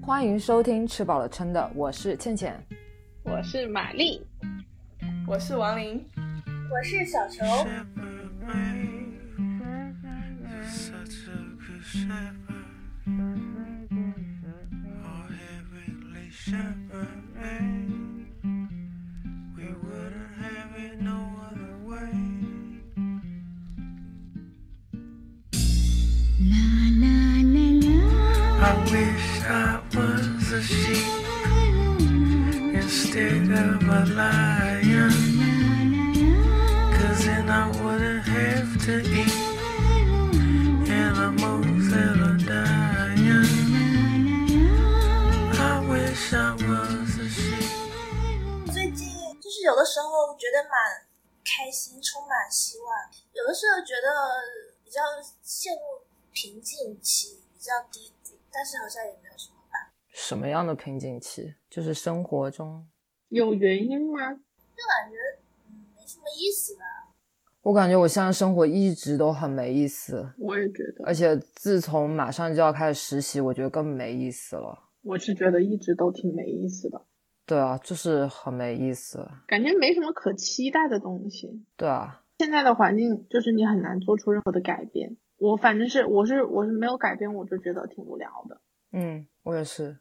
欢迎收听吃饱了撑的我是倩倩。我是玛丽。我是王琳我是小球。就是有的时候觉得蛮开心，充满希望；有的时候觉得比较陷入瓶颈期，比较低谷，但是好像也没有什么办法。什么样的瓶颈期？就是生活中，有原因吗？就感觉嗯没什么意思吧。我感觉我现在生活一直都很没意思，我也觉得，而且自从马上就要开始实习，我觉得更没意思了。我是觉得一直都挺没意思的，对啊，就是很没意思。感觉没什么可期待的东西。对啊，现在的环境就是你很难做出任何的改变。我反正是我是我是没有改变，我就觉得挺无聊的。嗯，我也是。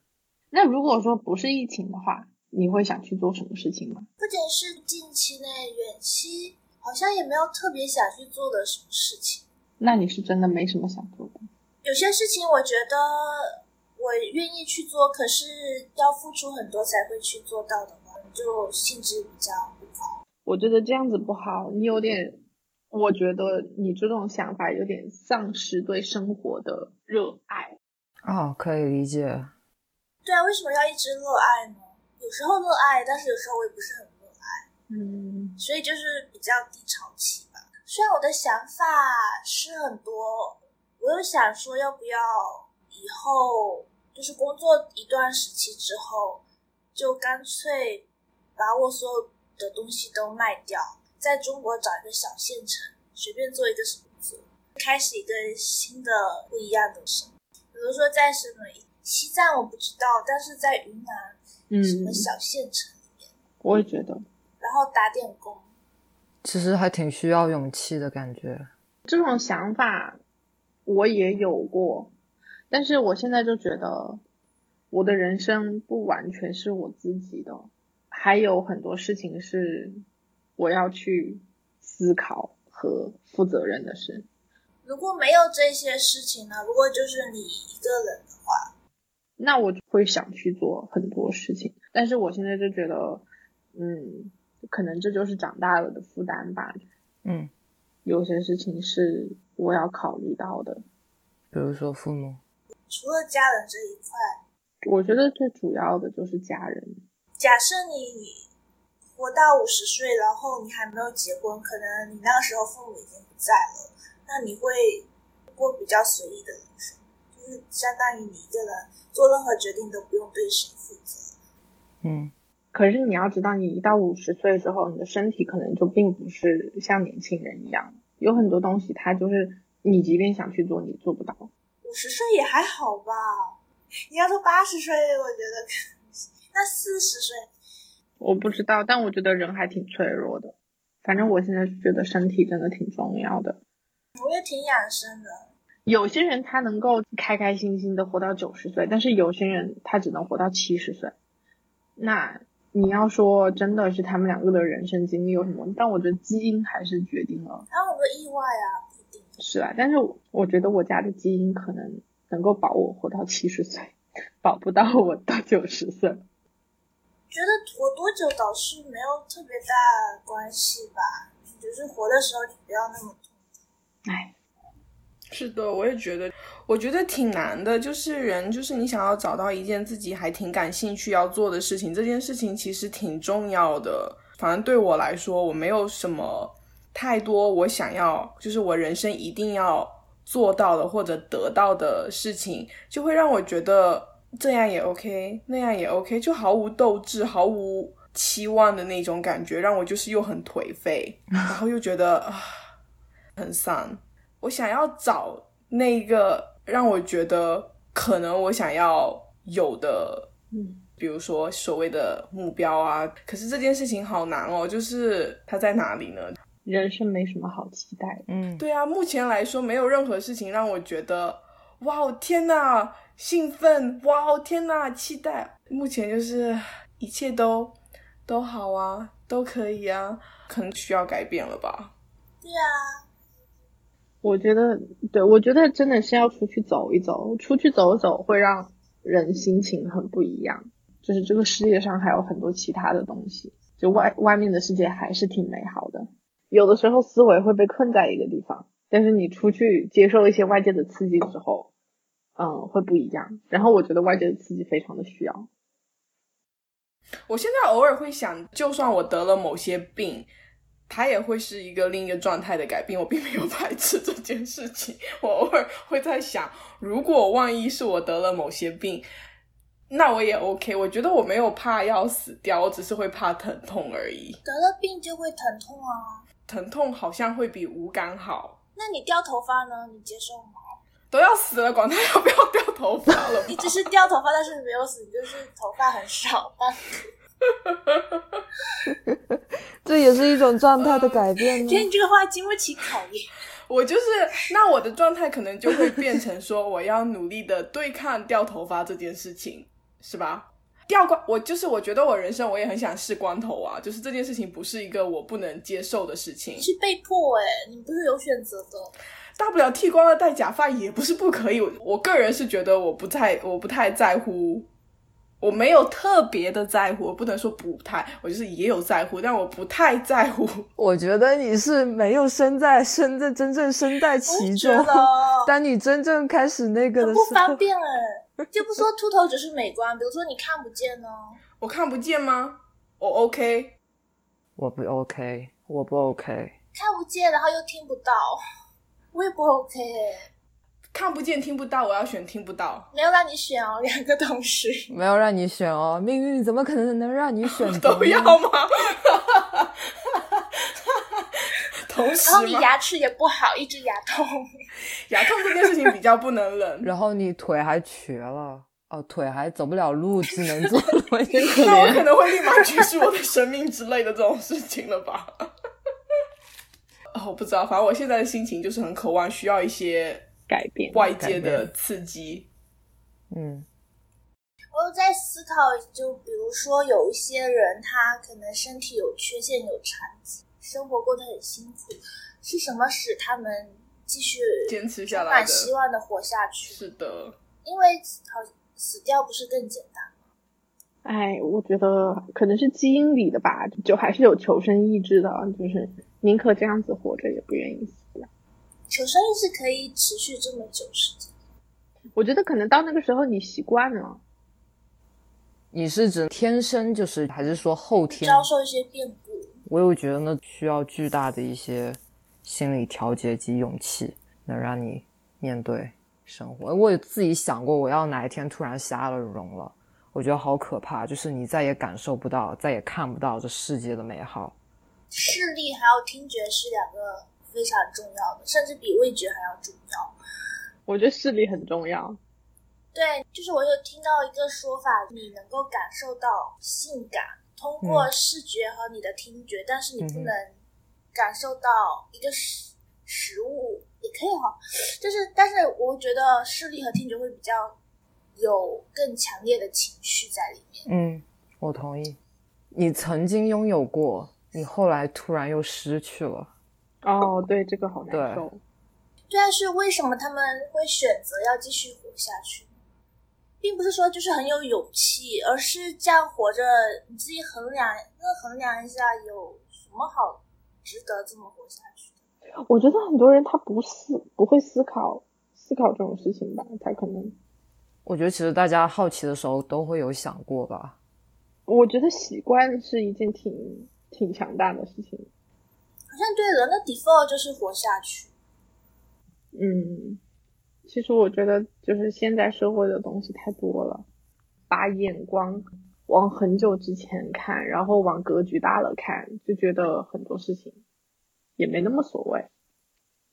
那如果说不是疫情的话，你会想去做什么事情吗？不仅是近期内，远期好像也没有特别想去做的什么事情。那你是真的没什么想做的。有些事情我觉得我愿意去做，可是要付出很多才会去做到的话，就性质比较不好。我觉得这样子不好，你有点，我觉得你这种想法有点丧失对生活的热爱。哦，可以理解。对啊，为什么要一直热爱呢？有时候热爱，但是有时候我也不是很热爱，嗯，所以就是比较低潮期吧。虽然我的想法是很多，我又想说要不要以后就是工作一段时期之后，就干脆把我所有的东西都卖掉，在中国找一个小县城，随便做一个什么做，开始一个新的不一样的生活。比如说在什么西藏我不知道，但是在云南嗯什么小县城里面，我也觉得然后打点工。其实还挺需要勇气的感觉。这种想法我也有过，但是我现在就觉得我的人生不完全是我自己的，还有很多事情是我要去思考和负责任的事。如果没有这些事情呢？如果就是你一个人的话，那我就会想去做很多事情，但是我现在就觉得，嗯，可能这就是长大了的负担吧。嗯，有些事情是我要考虑到的。比如说父母。除了家人这一块，我觉得最主要的就是家人。假设你活到五十岁，然后你还没有结婚，可能你那个时候父母已经不在了，那你会过比较随意的人生，就是相当于你一个人做任何决定都不用对谁负责。嗯，可是你要知道，你一到五十岁之后，你的身体可能就并不是像年轻人一样，有很多东西它就是你即便想去做，你做不到。五十岁也还好吧，你要说八十岁，我觉得那四十岁，我不知道，但我觉得人还挺脆弱的。反正我现在是觉得身体真的挺重要的。我也挺养生的。有些人他能够开开心心的活到九十岁，但是有些人他只能活到七十岁。那你要说真的是他们两个的人生经历有什么？但我觉得基因还是决定了。还有很多意外啊。是啊，但是我觉得我家的基因可能能够保我活到七十岁，保不到我到九十岁。觉得活多久倒是没有特别大关系吧，就是活的时候你不要那么痛苦。哎，是的，我也觉得，我觉得挺难的。就是人，就是你想要找到一件自己还挺感兴趣要做的事情，这件事情其实挺重要的。反正对我来说，我没有什么太多我想要，就是我人生一定要做到的或者得到的事情，就会让我觉得这样也 OK，那样也 OK，就毫无斗志、毫无期望的那种感觉，让我就是又很颓废，然后又觉得啊很丧。我想要找那个让我觉得可能我想要有的，嗯，比如说所谓的目标啊，可是这件事情好难哦，就是它在哪里呢？人生没什么好期待的。嗯，对啊，目前来说没有任何事情让我觉得哇哦天呐，兴奋，哇哦天呐，期待。目前就是一切都都好啊，都可以啊，可能需要改变了吧。对啊，我觉得，对我觉得真的是要出去走一走，出去走走会让人心情很不一样。就是这个世界上还有很多其他的东西，就外外面的世界还是挺美好的。有的时候思维会被困在一个地方，但是你出去接受一些外界的刺激之后，嗯，会不一样。然后我觉得外界的刺激非常的需要。我现在偶尔会想，就算我得了某些病，它也会是一个另一个状态的改变。我并没有排斥这件事情。我偶尔会在想，如果万一是我得了某些病，那我也 OK。我觉得我没有怕要死掉，我只是会怕疼痛而已。得了病就会疼痛啊。疼痛好像会比无感好。那你掉头发呢？你接受吗？都要死了，管他要不要掉头发了你只是掉头发，但是你没有死，你就是头发很少。但 这也是一种状态的改变呢。觉得你这个话经不起考验。我就是，那我的状态可能就会变成说，我要努力的对抗掉头发这件事情，是吧？掉光，我就是我觉得我人生我也很想试光头啊，就是这件事情不是一个我不能接受的事情你，是被迫哎、你不是有选择的。大不了剃光了戴假发也不是不可以。我我个人是觉得我不太我不太在乎，我没有特别的在乎，我不能说不太，我就是也有在乎，但我不太在乎。我觉得你是没有身在身在真正身在其中也觉得，当你真正开始那个的时候方，便哎、就不说秃头只是美观，比如说你看不见呢、我看不见吗？我 OK，我不 OK，我不 OK。看不见，然后又听不到，我也不 OK 哎、看不见听不到，我要选听不到。没有让你选哦，两个同时。没有让你选哦，命运怎么可能能让你选 都要吗？同时然后你？牙齿也不好，一直牙痛。牙痛这件事情比较不能忍。然后你腿还瘸了，哦，腿还走不了路，只能坐轮椅，那我可。能会立马结束我的生命之类的这种事情了吧？哦，我不知道，反正我现在的心情就是很渴望需要一些改变外界的刺激。嗯，我有在思考，就比如说有一些人，他可能身体有缺陷、有残疾，生活过得很辛苦，是什么使他们继续坚持下来的满希望的活下去？是的，因为好死掉不是更简单吗？哎，我觉得可能是基因里的吧，就还是有求生意志的，就是宁可这样子活着，也不愿意死掉。求生意志可以持续这么久时间？我觉得可能到那个时候你习惯了，你是指天生就是，还是说后天？遭受一些变故，我又觉得那需要巨大的一些心理调节及勇气，能让你面对生活。我也自己想过，我要哪一天突然瞎了容了，我觉得好可怕，就是你再也感受不到，再也看不到这世界的美好。视力还有听觉是两个非常重要的，甚至比味觉还要重要。我觉得视力很重要。对，就是我有听到一个说法，你能够感受到性感，通过视觉和你的听觉，但是你不能感受到一个食食物，也可以哈。就是，但是我觉得视力和听觉会比较有更强烈的情绪在里面。嗯，我同意。你曾经拥有过，你后来突然又失去了。哦，对，这个好难对受。但是为什么他们会选择要继续活下去？并不是说就是很有勇气，而是这样活着，你自己衡量，那衡量一下有什么好值得这么活下去的？我觉得很多人他不思不会思考思考这种事情吧，他可能我觉得其实大家好奇的时候都会有想过吧。我觉得习惯是一件挺挺强大的事情。好像对人的 default 就是活下去。嗯，其实我觉得就是现在社会的东西太多了，把眼光往很久之前看，然后往格局大了看，就觉得很多事情也没那么所谓。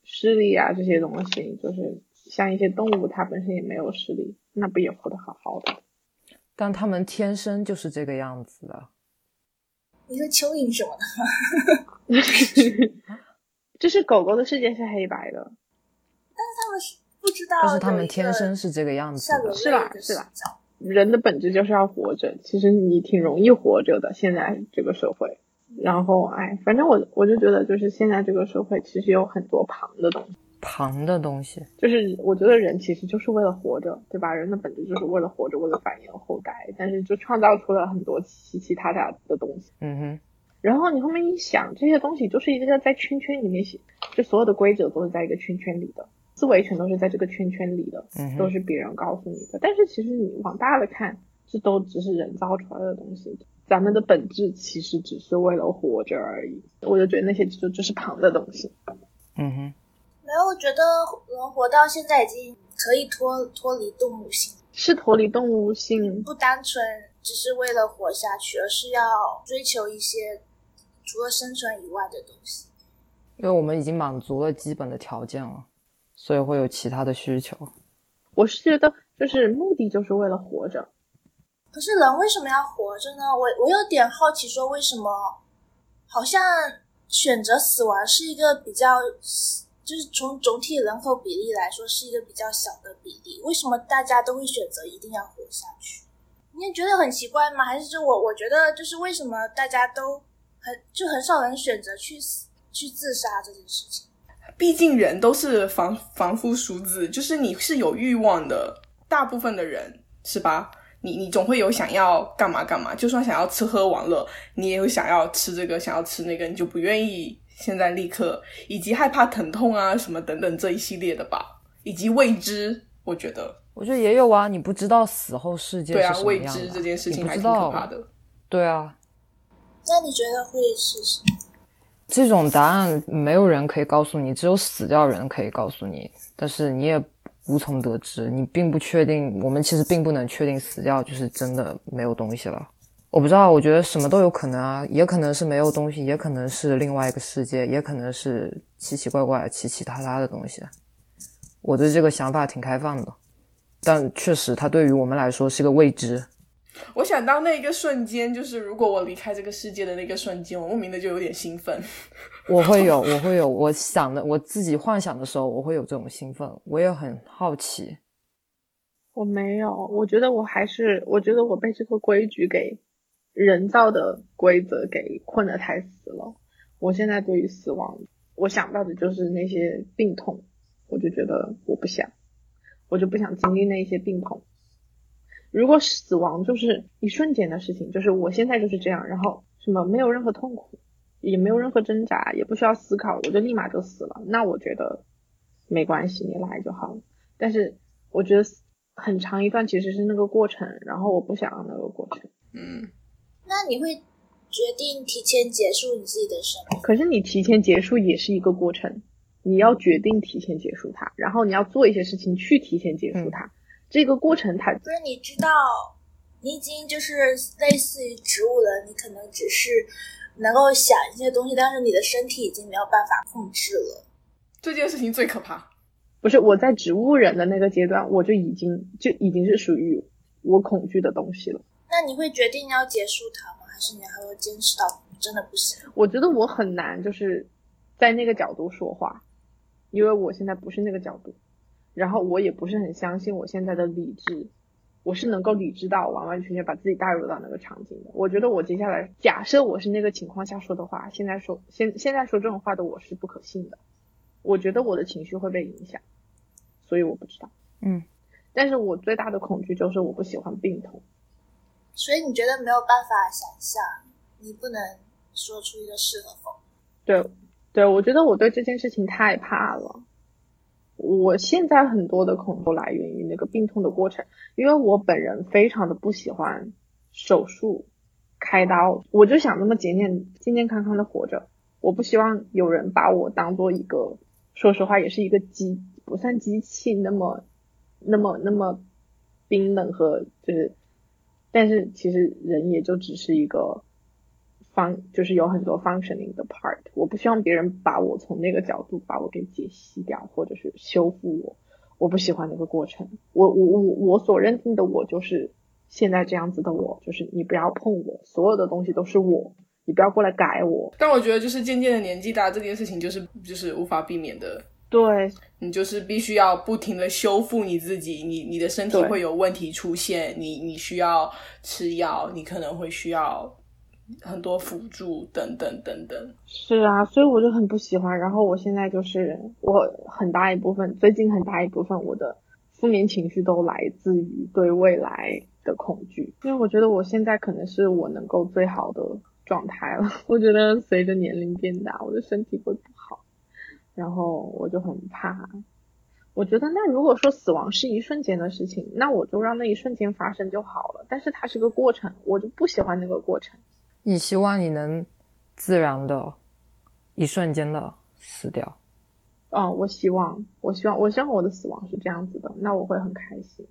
视力啊这些东西，就是像一些动物，它本身也没有视力，那不也活得好好的？但他们天生就是这个样子的。你说蚯蚓什么的？就是狗狗的世界是黑白的，但是他们是不知道，但是他们天生是这个样子的。是啦是啦，人的本质就是要活着。其实你挺容易活着的，现在这个社会。然后，哎，反正我我就觉得，就是现在这个社会其实有很多旁的东西。旁的东西，就是我觉得人其实就是为了活着，对吧？人的本质就是为了活着，为了繁衍后代。但是就创造出了很多其其他他的东西。嗯哼。然后你后面一想，这些东西就是一个在圈圈里面写，就所有的规则都是在一个圈圈里的，思维全都是在这个圈圈里的，都是别人告诉你的。但是其实你往大了看，这都只是人造出来的东西。咱们的本质其实只是为了活着而已。我就觉得那些就就是旁的东西。嗯哼。没有，我觉得人活到现在已经可以脱脱离动物性，是脱离动物性，不单纯只是为了活下去，而是要追求一些除了生存以外的东西。因为我们已经满足了基本的条件了，所以会有其他的需求。我是觉得，就是目的就是为了活着。可是人为什么要活着呢？我我有点好奇，说为什么好像选择死亡是一个比较。就是从总体人口比例来说，是一个比较小的比例。为什么大家都会选择一定要活下去？你也觉得很奇怪吗？还是就我我觉得，就是为什么大家都很就很少人选择去死去自杀这件事情？毕竟人都是凡凡夫俗子，就是你是有欲望的，大部分的人是吧？你你总会有想要干嘛干嘛，就算想要吃喝玩乐，你也有想要吃这个，想要吃那个，你就不愿意。现在立刻，以及害怕疼痛啊，什么等等这一系列的吧，以及未知，我觉得，我觉得也有啊，你不知道死后世界对啊，未知这件事情还挺可怕的，对啊。那你觉得会是什么？这种答案没有人可以告诉你，只有死掉人可以告诉你，但是你也无从得知，你并不确定，我们其实并不能确定死掉就是真的没有东西了。我不知道，我觉得什么都有可能啊，也可能是没有东西，也可能是另外一个世界，也可能是奇奇怪怪、奇奇他他的东西。我对这个想法挺开放的，但确实，它对于我们来说是个未知。我想到那一个瞬间，就是如果我离开这个世界的那个瞬间，我莫名的就有点兴奋。我会有，我会有，我想的，我自己幻想的时候，我会有这种兴奋，我也很好奇。我没有，我觉得我还是，我觉得我被这个规矩给。人造的规则给困得太死了。我现在对于死亡，我想到的就是那些病痛，我就觉得我不想，我就不想经历那些病痛。如果死亡就是一瞬间的事情，就是我现在就是这样，然后什么没有任何痛苦，也没有任何挣扎，也不需要思考，我就立马就死了，那我觉得没关系，你来就好了。但是我觉得很长一段其实是那个过程，然后我不想要那个过程，嗯。那你会决定提前结束你自己的生命？可是你提前结束也是一个过程，你要决定提前结束它，然后你要做一些事情去提前结束它。这个过程它不是你知道，你已经就是类似于植物了，你可能只是能够想一些东西，但是你的身体已经没有办法控制了。这件事情最可怕。不是我在植物人的那个阶段，我就已经就已经是属于我恐惧的东西了。那你会决定要结束它吗？还是你还会坚持到真的不行？我觉得我很难，就是在那个角度说话，因为我现在不是那个角度，然后我也不是很相信我现在的理智，我是能够理智到完完全全把自己带入到那个场景的。我觉得我接下来假设我是那个情况下说的话，现在说现现在说这种话的我是不可信的。我觉得我的情绪会被影响，所以我不知道。嗯，但是我最大的恐惧就是我不喜欢病痛。所以你觉得没有办法想象，你不能说出一个是和否？对，对，我觉得我对这件事情太怕了。我现在很多的恐惧来源于那个病痛的过程，因为我本人非常的不喜欢手术、开刀，我就想那么健健健健康康的活着。我不希望有人把我当做一个，说实话，也是一个机，不算机器那么、那么、那么冰冷和就是。但是其实人也就只是一个方，就是有很多 functioning 的 part。我不希望别人把我从那个角度把我给解析掉，或者是修复我。我不喜欢那个过程。我我我我所认定的我就是现在这样子的我，就是你不要碰我，所有的东西都是我，你不要过来改我。但我觉得就是渐渐的年纪大，这件事情就是就是无法避免的。对，你就是必须要不停的修复你自己，你你的身体会有问题出现，你你需要吃药，你可能会需要很多辅助等等等等。是啊，所以我就很不喜欢。然后我现在就是我很大一部分，最近很大一部分我的负面情绪都来自于对未来的恐惧，因为我觉得我现在可能是我能够最好的状态了。我觉得随着年龄变大，我的身体会不好，然后我就很怕。我觉得那如果说死亡是一瞬间的事情，那我就让那一瞬间发生就好了。但是它是个过程，我就不喜欢那个过程。你希望你能自然的、一瞬间的死掉。哦，我希望，我希望，我希望我的死亡是这样子的，那我会很开心。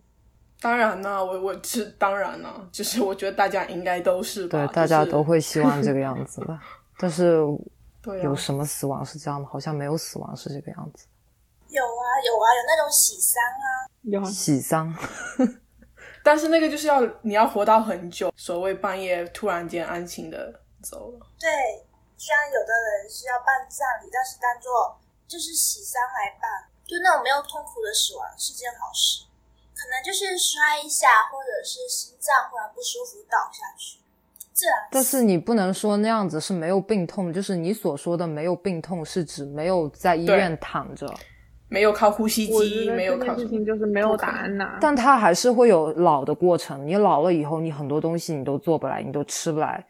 当然呢，我我是当然呢，就是我觉得大家应该都是吧，对，大家都会希望这个样子的。但是有什么死亡是这样的？好像没有死亡是这个样子。有啊有啊，有那种喜丧啊，有啊，喜丧，但是那个就是要你要活到很久，所谓半夜突然间安静的走了。对，虽然有的人是要办葬礼，但是当做就是喜丧来办，就那种没有痛苦的死亡是件好事。可能就是摔一下，或者是心脏忽然不舒服倒下去，自然。但是你不能说那样子是没有病痛，就是你所说的没有病痛是指没有在医院躺着，没有靠呼吸机，没有靠什么。情就是没有答案呐、但它还是会有老的过程。你老了以后，你很多东西你都做不来，你都吃不来。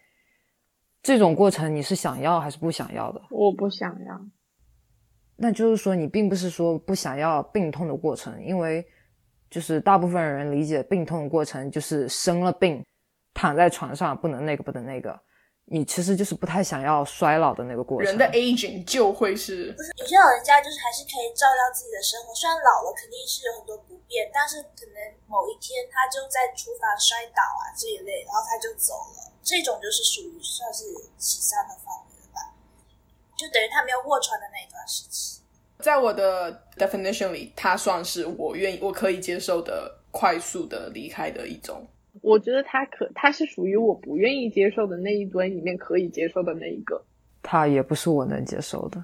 这种过程你是想要还是不想要的？我不想要。那就是说，你并不是说不想要病痛的过程，因为就是大部分人理解病痛的过程就是生了病，躺在床上不能那个不能那个，你其实就是不太想要衰老的那个过程。人的 aging 就会是不是有些老人家就是还是可以照料自己的生活，虽然老了肯定是有很多不便，但是可能某一天他就在厨房摔倒啊这一类，然后他就走了，这种就是属于算是喜丧的范围了吧？就等于他没有卧床的那一段时期。在我的 definition 里，它算是我愿意、我可以接受的快速的离开的一种。我觉得他可，他是属于我不愿意接受的那一堆里面可以接受的那一个。他也不是我能接受的。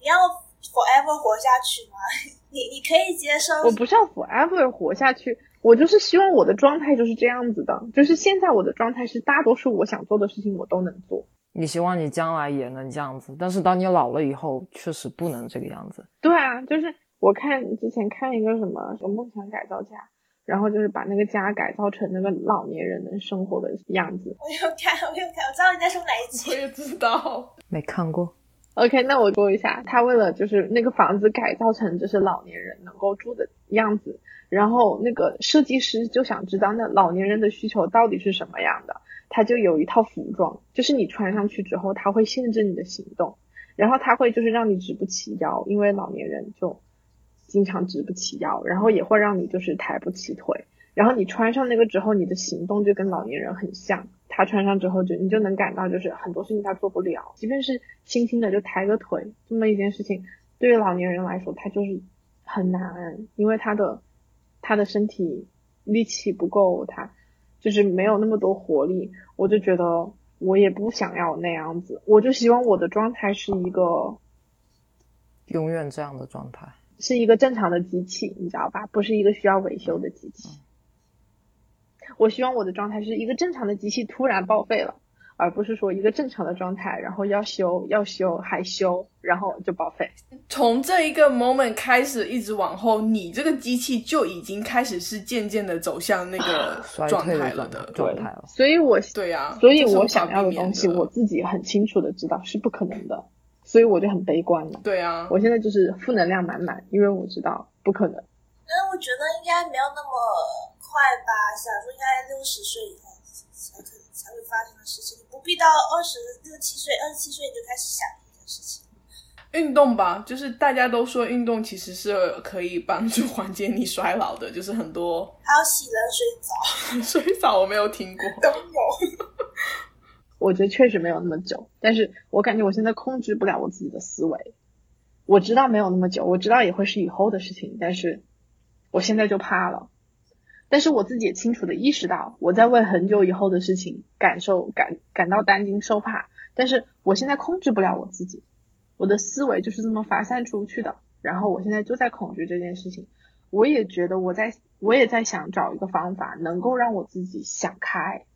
你要 forever 活下去吗？你你可以接受？我不是要 forever 活下去，我就是希望我的状态就是这样子的，就是现在我的状态是大多数我想做的事情我都能做。你希望你将来也能这样子，但是当你老了以后，确实不能这个样子。对啊，就是我看之前看一个什么什么梦想改造家，然后就是把那个家改造成那个老年人能生活的样子。我有看，我有看，我知道你在说哪一我集。也知道，没看过，OK，那我说一下，他为了就是那个房子改造成就是老年人能够住的样子，然后那个设计师就想知道那老年人的需求到底是什么样的，他就有一套服装，就是你穿上去之后，他会限制你的行动，然后他会就是让你直不起腰，因为老年人就经常直不起腰，然后也会让你就是抬不起腿，然后你穿上那个之后，你的行动就跟老年人很像。他穿上之后就你就能感到，就是很多事情他做不了，即便是轻轻的就抬个腿这么一件事情，对于老年人来说，他就是很难，因为他的他的身体力气不够，他就是没有那么多活力。我就觉得我也不想要那样子，我就希望我的状态是一个永远这样的状态。是一个正常的机器，你知道吧？不是一个需要维修的机器。我希望我的状态是一个正常的机器突然报废了，而不是说一个正常的状态，然后要修要修还修，然后就报废。从这一个 moment 开始，一直往后，你这个机器就已经开始是渐渐的走向那个衰状退了的。状态了。所以我对啊，所以我想要的东西，我自己很清楚的知道是不可能的，所以我就很悲观了。对啊，我现在就是负能量满满，因为我知道不可能。但是我觉得应该没有那么快吧，想说应该六十岁以后才可才会发生的事情，你不必到二十六七岁、二十七岁你就开始想这件事情。运动吧，就是大家都说运动其实是可以帮助缓解你衰老的，就是很多还有洗冷水澡 水澡我没有听过。都有。我觉得确实没有那么久，但是我感觉我现在控制不了我自己的思维。我知道没有那么久，我知道也会是以后的事情，但是我现在就怕了。但是我自己也清楚的意识到，我在为很久以后的事情感受感感到担惊受怕。但是我现在控制不了我自己，我的思维就是这么发散出去的。然后我现在就在恐惧这件事情，我也觉得我在我也在想找一个方法，能够让我自己想开，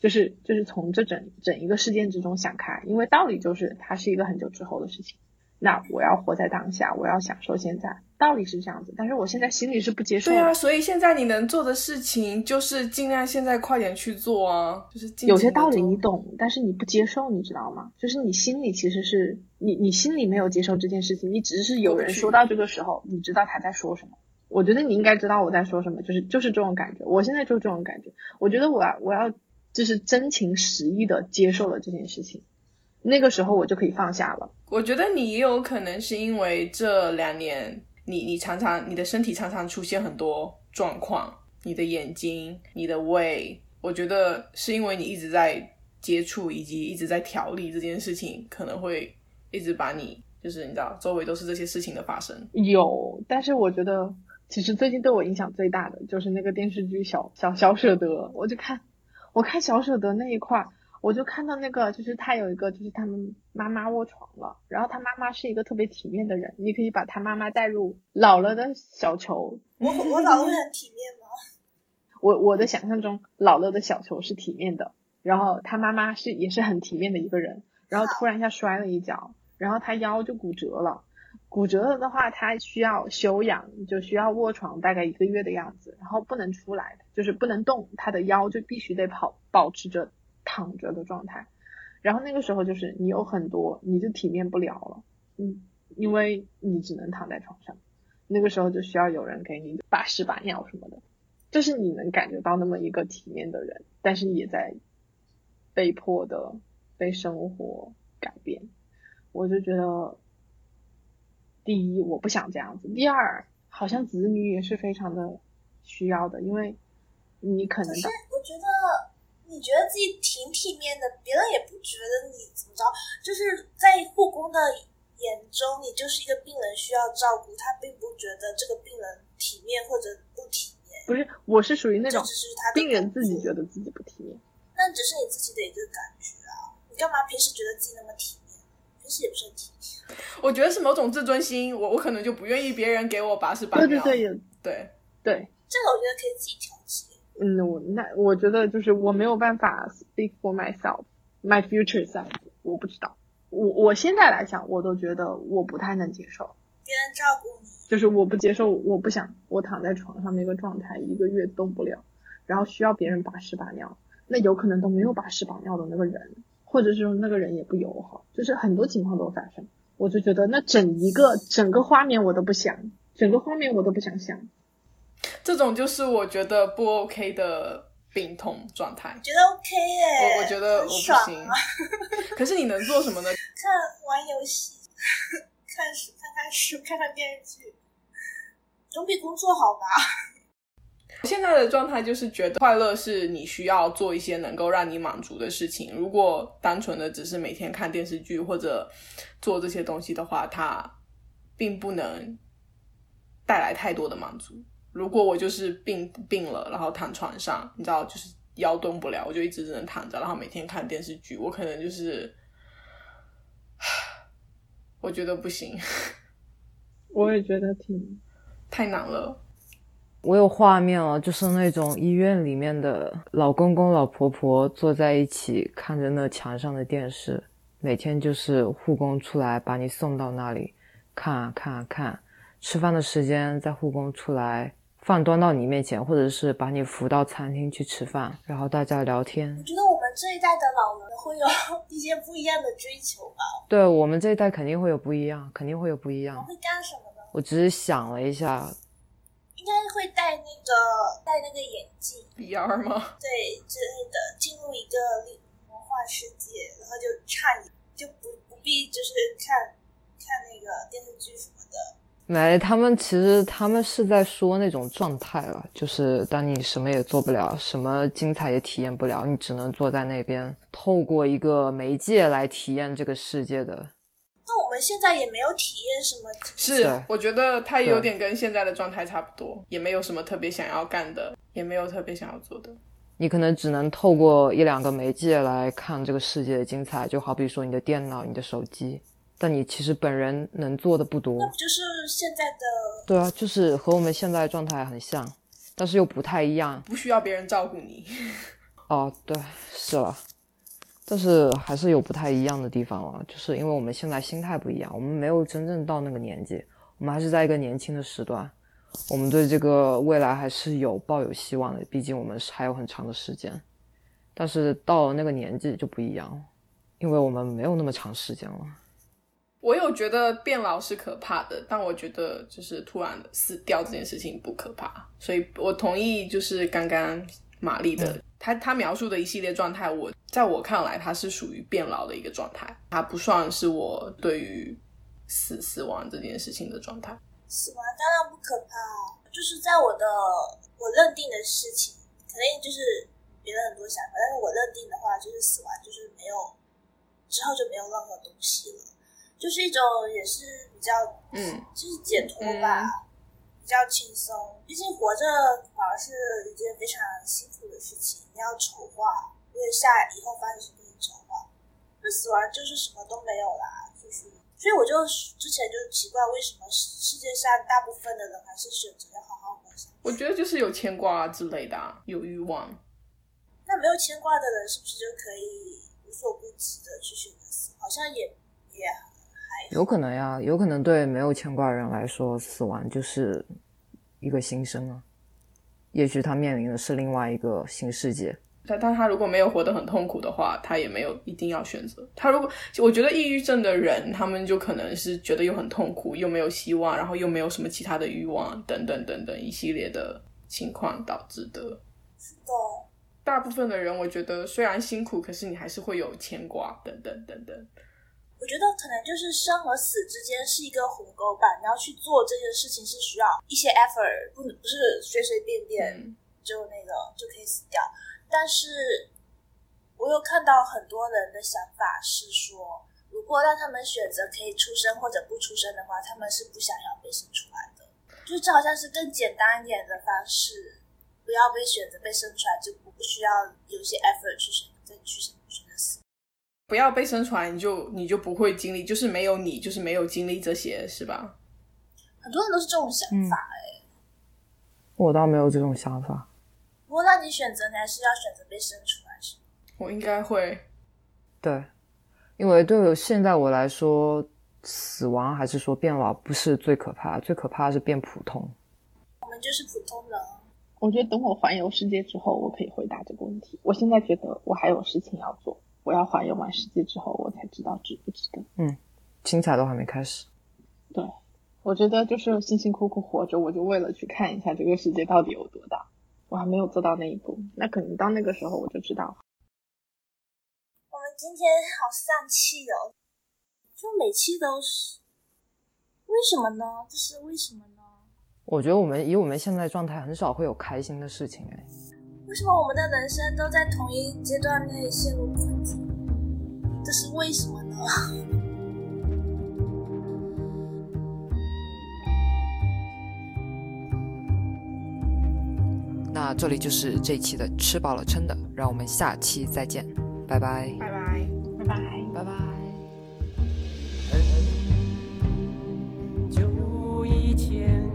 就是就是从这整整一个事件之中想开，因为道理就是它是一个很久之后的事情。那我要活在当下，我要享受现在，道理是这样子，但是我现在心里是不接受的。对啊，所以现在你能做的事情就是尽量现在快点去做啊，就是有些道理你懂，但是你不接受，你知道吗？就是你心里其实是你你心里没有接受这件事情，你只是有人说到这个时候，你知道他在说什么。我觉得你应该知道我在说什么，就是就是这种感觉。我现在就是这种感觉。我觉得我要我要就是真情实意的接受了这件事情，那个时候我就可以放下了。我觉得你也有可能是因为这两年，你你常常你的身体常常出现很多状况，你的眼睛、你的胃，我觉得是因为你一直在接触以及一直在调理这件事情，可能会一直把你就是你知道周围都是这些事情的发生。有，但是我觉得其实最近对我影响最大的就是那个电视剧小小小舍得，我就看我看小舍得那一块儿，我就看到那个就是他有一个就是他们妈妈卧床了，然后他妈妈是一个特别体面的人，你可以把他妈妈带入老了的小球，我我老会很体面吗？我我的想象中老了的小球是体面的，然后他妈妈是也是很体面的一个人，然后突然一下摔了一跤，然后他腰就骨折了。骨折了的话，他需要休养，就需要卧床大概一个月的样子，然后不能出来，就是不能动，他的腰就必须得跑，保持着躺着的状态。然后那个时候就是你有很多，你就体面不了了，嗯，因为你只能躺在床上。那个时候就需要有人给你把屎把尿什么的，就是你能感觉到那么一个体面的人，但是也在被迫的被生活改变。我就觉得，第一我不想这样子，第二好像子女也是非常的需要的，因为你可能可是我觉得，你觉得自己挺体面的，别人也不觉得你怎么着，就是在护工的眼中，你就是一个病人需要照顾，他并不觉得这个病人体面或者不体面，不是我是属于那种只是他病人自己觉得自己不体面。那只是你自己的一个感觉啊，你干嘛平时觉得自己那么体面？我觉得是某种自尊心，我我可能就不愿意别人给我把屎把尿。对对对，对。对，这个我觉得可以自己调节。嗯，我那我觉得就是我没有办法 speak for myself, my future self，我不知道。我我现在来讲，我都觉得我不太能接受，别人照顾你，就是我不接受，我不想我躺在床上那个状态，一个月动不了，然后需要别人把屎把尿，那有可能都没有把屎把尿的那个人，或者是那个人也不友好，就是很多情况都发生。我就觉得那整一个整个画面我都不想，整个画面我都不想想。这种就是我觉得不 OK 的病痛状态。觉得 OK 耶、我我觉得我不行啊，可是你能做什么呢？看玩游戏，看书，看看书，看看电视剧，总比工作好吧？现在的状态就是觉得快乐是你需要做一些能够让你满足的事情。如果单纯的只是每天看电视剧或者做这些东西的话，它并不能带来太多的满足。如果我就是病病了，然后躺床上，你知道，就是腰动不了，我就一直只能躺着，然后每天看电视剧，我可能就是，我觉得不行，我也觉得挺太难了。我有画面了，就是那种医院里面的老公公、老婆婆坐在一起，看着那墙上的电视，每天就是护工出来把你送到那里，看啊看啊看，吃饭的时间在护工出来，饭端到你面前，或者是把你扶到餐厅去吃饭，然后大家聊天我。觉得我们这一代的老人会有一些不一样的追求吧。对我们这一代肯定会有不一样，肯定会有不一样。会干什么呢？我只是想了一下，应该会戴那个戴那个眼镜，VR 吗？对之类的，进入一个魔幻世界，然后就畅饮，就不不必就是看看看那个电视剧什么的。没，他们其实他们是在说那种状态了，就是当你什么也做不了，什么精彩也体验不了，你只能坐在那边，透过一个媒介来体验这个世界的。那我们现在也没有体验什么，是，我觉得他有点跟现在的状态差不多，也没有什么特别想要干的，也没有特别想要做的。你可能只能透过一两个媒介来看这个世界的精彩，就好比说你的电脑、你的手机，但你其实本人能做的不多那。不就是现在的？对啊，就是和我们现在的状态很像，但是又不太一样。不需要别人照顾你。哦，对，是了，但是还是有不太一样的地方了，就是因为我们现在心态不一样，我们没有真正到那个年纪，我们还是在一个年轻的时段，我们对这个未来还是有抱有希望的，毕竟我们还有很长的时间。但是到了那个年纪就不一样了，因为我们没有那么长时间了。我有觉得变老是可怕的，但我觉得就是突然死掉这件事情不可怕，所以我同意就是刚刚玛丽的，她她描述的一系列状态，我在我看来，它是属于变老的一个状态，它不算是我对于死死亡这件事情的状态。死亡当然不可怕，就是在我的我认定的事情，肯定就是别人很多想法，但是我认定的话，就是死亡就是没有之后就没有任何东西了，就是一种也是比较嗯，就是解脱吧，比较轻松。毕竟活着反而是一件非常辛苦的事情，你要筹划，因为下以后发生什么你筹划。那死亡就是什么都没有啦，就是。所以我就之前就奇怪，为什么世世界上大部分的人还是选择要好好活下去？我觉得就是有牵挂啊之类的、啊，有欲望。那没有牵挂的人是不是就可以无所顾忌的去选择死？好像也也还有可能呀，有可能对没有牵挂的人来说，死亡就是一个新生啊。也许他面临的是另外一个新世界。但但他如果没有活得很痛苦的话，他也没有一定要选择。他如果我觉得抑郁症的人，他们就可能是觉得又很痛苦，又没有希望，然后又没有什么其他的欲望，等等等等一系列的情况导致的。是的。大部分的人，我觉得虽然辛苦，可是你还是会有牵挂，等等等等。我觉得可能就是生和死之间是一个鸿沟吧。你要去做这件事情是需要一些 effort，不不是随随便便嗯就那个就可以死掉。但是我有看到很多人的想法是说，如果让他们选择可以出生或者不出生的话，他们是不想要被生出来的。就是这好像是更简单一点的方式，不要被选择被生出来，就不需要有一些 effort 去选择再去。不要被生出来，你就你就不会经历，就是没有你，就是没有经历这些，是吧？很多人都是这种想嗯法哎、我倒没有这种想法。不过，那你选择，你还是要选择被生出来，是吗？我应该会，对，因为对我现在我来说，死亡还是说变老不是最可怕，最可怕的是变普通。我们就是普通人，我觉得等我环游世界之后，我可以回答这个问题。我现在觉得我还有事情要做，我要环游完世界之后，我才知道值不值得。嗯精彩都还没开始。对，我觉得就是辛辛苦苦活着，我就为了去看一下这个世界到底有多大。我还没有做到那一步，那可能到那个时候我就知道。我们今天好丧气哦，就每期都是，为什么呢？这是为什么呢？我觉得我们以我们现在状态，很少会有开心的事情哎。为什么我们的人生都在同一阶段内陷入困境？这是为什么呢？那这里就是这一期的吃饱了撑的，让我们下期再见，拜拜，拜拜。拜拜。拜拜。很久以前，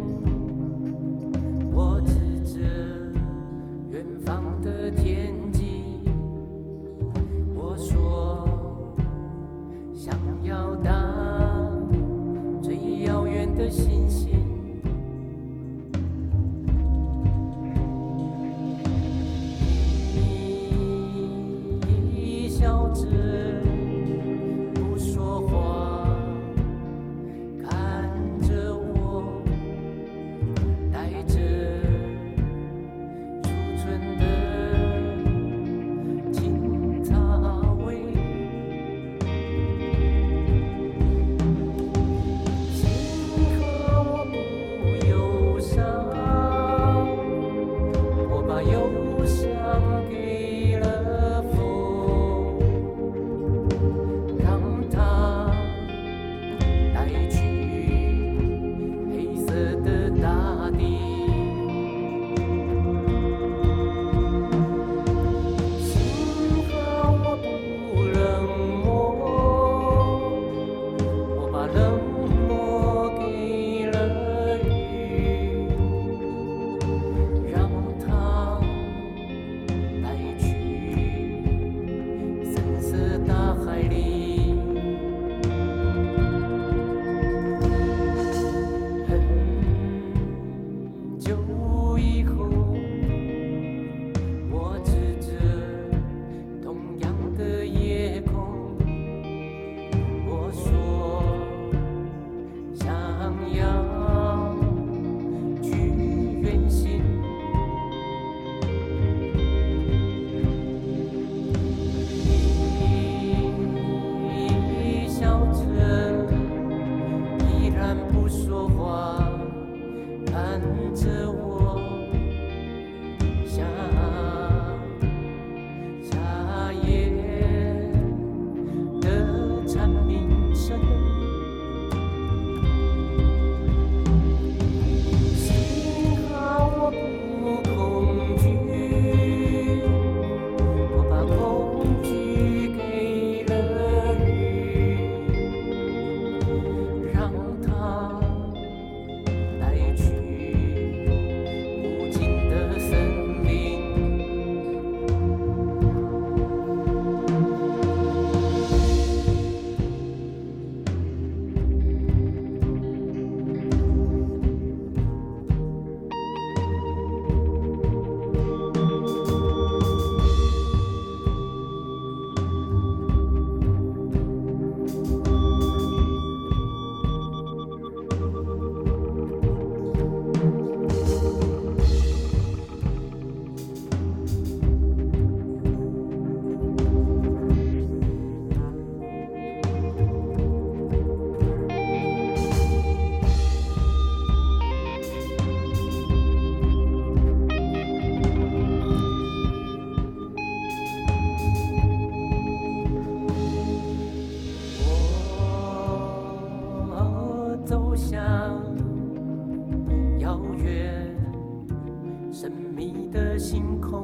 星空，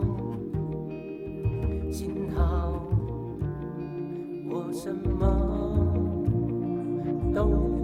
幸好我什么都